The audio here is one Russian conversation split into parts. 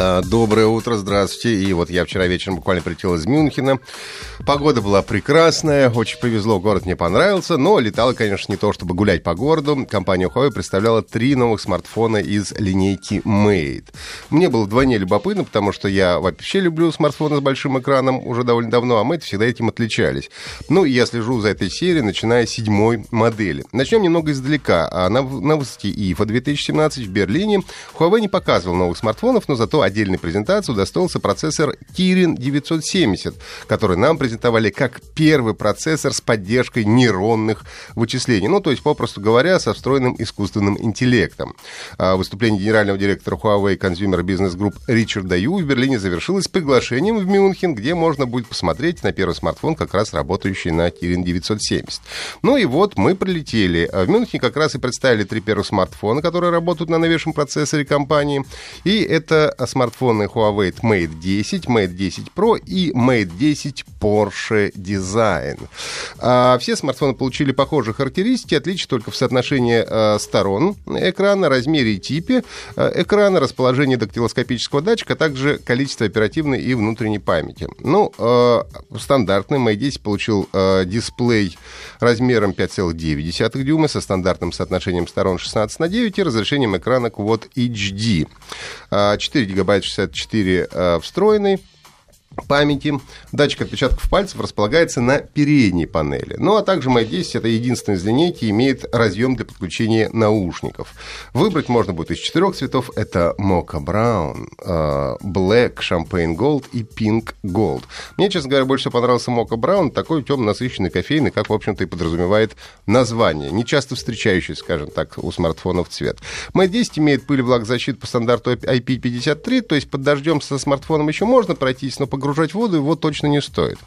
А, Доброе утро, здравствуйте. И вот я вчера вечером буквально прилетел из Мюнхена. Погода была прекрасная, очень повезло, город мне понравился, но летало, конечно, не то, чтобы гулять по городу. Компания Huawei представляла три новых смартфона из линейки Mate. Мне было вдвойне любопытно, потому что я вообще люблю смартфоны с большим экраном уже довольно давно, а Mate всегда этим отличались. Ну, я слежу за этой серией, начиная с седьмой модели. Начнем немного издалека. А на, на выставке IFA 2017 в Берлине Huawei не показывал новых смартфонов, но зато отдельной презентации удостоился процессор Kirin 970, который нам презентовали как первый процессор с поддержкой нейронных вычислений. Ну, то есть, попросту говоря, со встроенным искусственным интеллектом. А Выступление генерального директора Huawei Consumer Business Group Ричарда Ю в Берлине завершилось приглашением в Мюнхен, где можно будет посмотреть на первый смартфон, как раз работающий на Kirin 970. Ну и вот мы прилетели. В Мюнхене как раз и представили три первых смартфона, которые работают на новейшем процессоре компании. И это смартфоны Huawei Mate 10, Mate 10 Pro и Mate 10 Porsche Design. А, все смартфоны получили похожие характеристики, отличие только в соотношении а, сторон экрана, размере и типе а, экрана, расположении дактилоскопического датчика, а также количество оперативной и внутренней памяти. Ну, а, стандартный Mate 10 получил а, дисплей размером 5,9 дюйма со стандартным соотношением сторон 16 на 9 и разрешением экрана Quad HD. А, 4 гигабайта 64 э, встроенный памяти. Датчик отпечатков пальцев располагается на передней панели. Ну, а также Mate 10 это единственная из линейки, имеет разъем для подключения наушников. Выбрать можно будет из четырех цветов. Это Mocha Brown, э, Black, Champagne Gold и Pink Gold. Мне, честно говоря, больше всего понравился Mocha Brown, такой темно-насыщенный кофейный, как, в общем-то, и подразумевает название. Не часто встречающийся, скажем так, у смартфонов цвет. Mate 10 имеет пыль и влагозащиту по стандарту IP53, то есть под дождем со смартфоном еще можно пройтись, но погружать в воду его точно не стоит.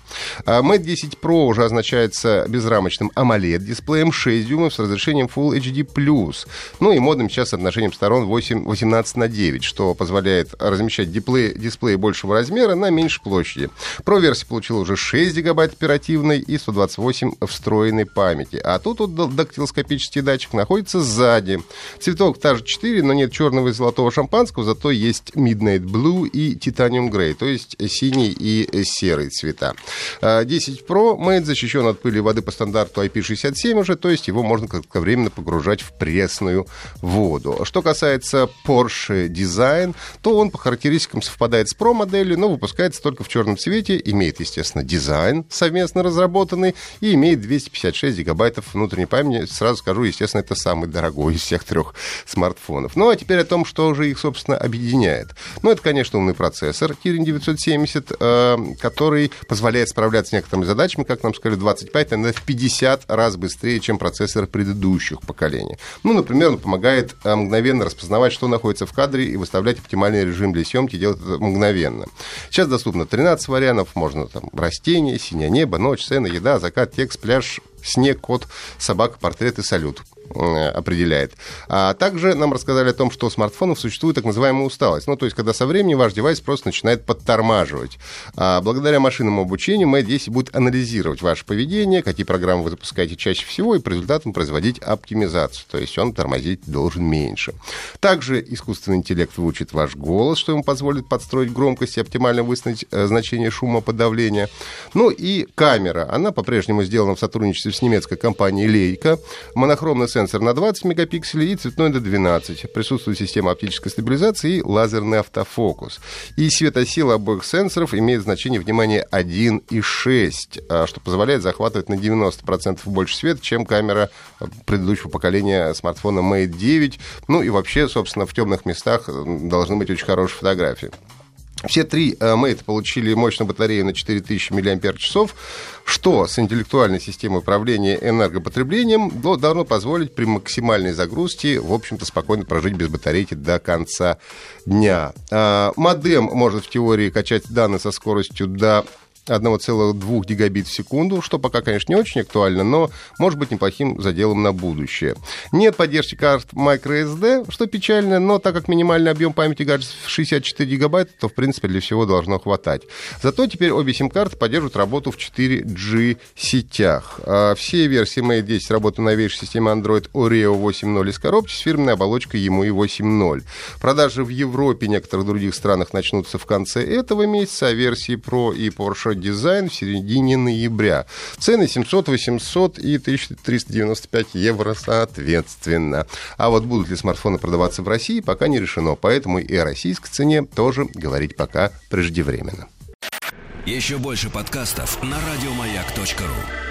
А Mate 10 Pro уже означается безрамочным AMOLED-дисплеем 6 дюймов с разрешением Full HD+. Ну и модным сейчас с отношением сторон 8, 18 на 9, что позволяет размещать дисплей, дисплей большего размера на меньшей площади. Pro-версия получила уже 6 гигабайт оперативной и 128 встроенной памяти. А тут вот дактилоскопический датчик находится сзади. Цветок та же 4, но нет черного и золотого шампанского, зато есть Midnight Blue и Titanium Grey, то есть синий и серый цвета. 10 Pro Mate защищен от пыли воды по стандарту IP67 уже, то есть его можно кратковременно погружать в пресную воду. Что касается Porsche Design, то он по характеристикам совпадает с Pro моделью, но выпускается только в черном цвете, имеет, естественно, дизайн совместно разработанный и имеет 256 гигабайтов внутренней памяти. Сразу скажу, естественно, это самый дорогой из всех трех смартфонов. Ну а теперь о том, что же их, собственно, объединяет. Ну, это, конечно, умный процессор Kirin 970, э, который позволяет справляться с некоторыми задачами, как нам сказали, 25, наверное, в 50 раз быстрее, чем процессоры предыдущих поколений. Ну, например, он помогает э, мгновенно распознавать, что находится в кадре, и выставлять оптимальный режим для съемки, делать это мгновенно. Сейчас доступно 13 вариантов, можно там растения, синее небо, ночь, сцена, еда, закат, текст, пляж, снег, кот, собака, портрет и салют определяет. А также нам рассказали о том, что у смартфонов существует так называемая усталость. Ну, то есть, когда со временем ваш девайс просто начинает подтормаживать. А благодаря машинному обучению Mate 10 будет анализировать ваше поведение, какие программы вы запускаете чаще всего, и по результатам производить оптимизацию. То есть, он тормозить должен меньше. Также искусственный интеллект выучит ваш голос, что ему позволит подстроить громкость и оптимально выставить э, значение шумоподавления. Ну и камера. Она по-прежнему сделана в сотрудничестве с немецкой компанией Leica. Монохромный сенсор на 20 мегапикселей и цветной до 12. Присутствует система оптической стабилизации и лазерный автофокус. И светосила обоих сенсоров имеет значение, внимания 1,6, что позволяет захватывать на 90% больше света, чем камера предыдущего поколения смартфона Mate 9. Ну и вообще, собственно, в темных местах должны быть очень хорошие фотографии. Все три э, Mate получили мощную батарею на 4000 мАч, что с интеллектуальной системой управления энергопотреблением должно позволить при максимальной загрузке, в общем-то, спокойно прожить без батарейки до конца дня. А, модем может в теории качать данные со скоростью до 1,2 гигабит в секунду, что пока, конечно, не очень актуально, но может быть неплохим заделом на будущее. Нет поддержки карт microSD, что печально, но так как минимальный объем памяти гаджетов 64 гигабайта, то, в принципе, для всего должно хватать. Зато теперь обе сим-карты поддерживают работу в 4G сетях. А все версии Mate 10 работают на новейшей системе Android Oreo 8.0 из коробки с фирменной оболочкой ему и 8.0. Продажи в Европе и некоторых других странах начнутся в конце этого месяца, а версии Pro и Porsche дизайн в середине ноября. Цены 700, 800 и 1395 евро соответственно. А вот будут ли смартфоны продаваться в России, пока не решено. Поэтому и о российской цене тоже говорить пока преждевременно. Еще больше подкастов на радиомаяк.ру